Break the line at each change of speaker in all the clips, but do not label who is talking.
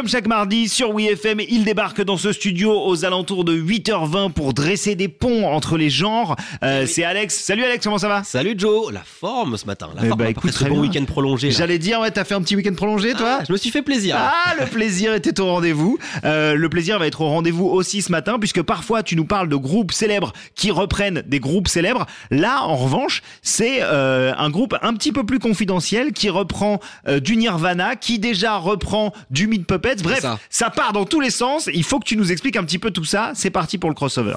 Comme chaque mardi sur WeFM, il débarque dans ce studio aux alentours de 8h20 pour dresser des ponts entre les genres. Euh, c'est Alex. Salut Alex, comment ça va?
Salut Joe, la forme ce matin, la
Eh
forme
bah, écoute, très
bon week-end prolongé.
J'allais dire, ouais, t'as fait un petit week-end prolongé, toi?
Ah, je me suis fait plaisir.
Ah, le plaisir était au rendez-vous. Euh, le plaisir va être au rendez-vous aussi ce matin, puisque parfois tu nous parles de groupes célèbres qui reprennent des groupes célèbres. Là, en revanche, c'est euh, un groupe un petit peu plus confidentiel qui reprend euh, du Nirvana, qui déjà reprend du Meat Bref,
ça.
ça part dans tous les sens. Il faut que tu nous expliques un petit peu tout ça. C'est parti pour le crossover.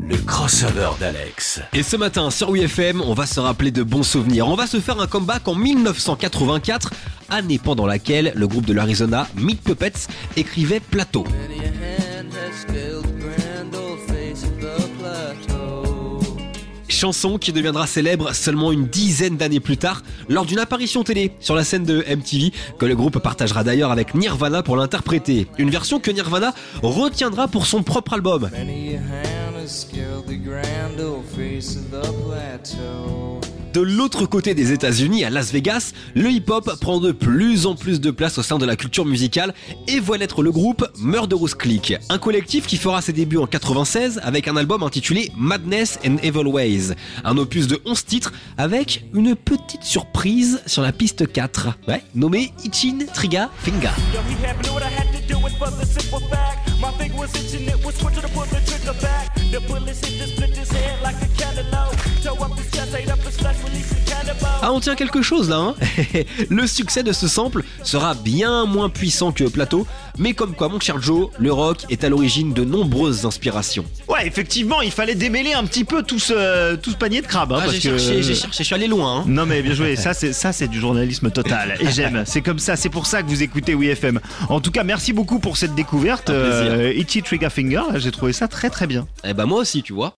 Le crossover d'Alex. Et ce matin sur WeFM, on va se rappeler de bons souvenirs. On va se faire un comeback en 1984, année pendant laquelle le groupe de l'Arizona, Meat Puppets, écrivait Plateau. Chanson qui deviendra célèbre seulement une dizaine d'années plus tard lors d'une apparition télé sur la scène de MTV que le groupe partagera d'ailleurs avec Nirvana pour l'interpréter. Une version que Nirvana retiendra pour son propre album. De l'autre côté des États-Unis, à Las Vegas, le hip-hop prend de plus en plus de place au sein de la culture musicale et voit naître le groupe Murderous Click, un collectif qui fera ses débuts en 96 avec un album intitulé Madness and Evil Ways, un opus de 11 titres avec une petite surprise sur la piste 4, ouais, nommée Ichin Triga Finger. Ah, on tient quelque chose là, hein Le succès de ce sample sera bien moins puissant que Plateau, mais comme quoi, mon cher Joe, le rock est à l'origine de nombreuses inspirations.
Ouais, effectivement, il fallait démêler un petit peu tout ce, tout ce panier de crabes. hein,
Ah, j'ai
que-
cherché, j'ai cherché, je suis allé loin. hein.
Non mais bien joué, ça c'est ça c'est du journalisme total et j'aime. C'est comme ça, c'est pour ça que vous écoutez WeFM. En tout cas, merci beaucoup pour cette découverte.
Un plaisir.
Euh, Itchy Trigger Finger, j'ai trouvé ça très très bien.
Eh ben moi aussi, tu vois.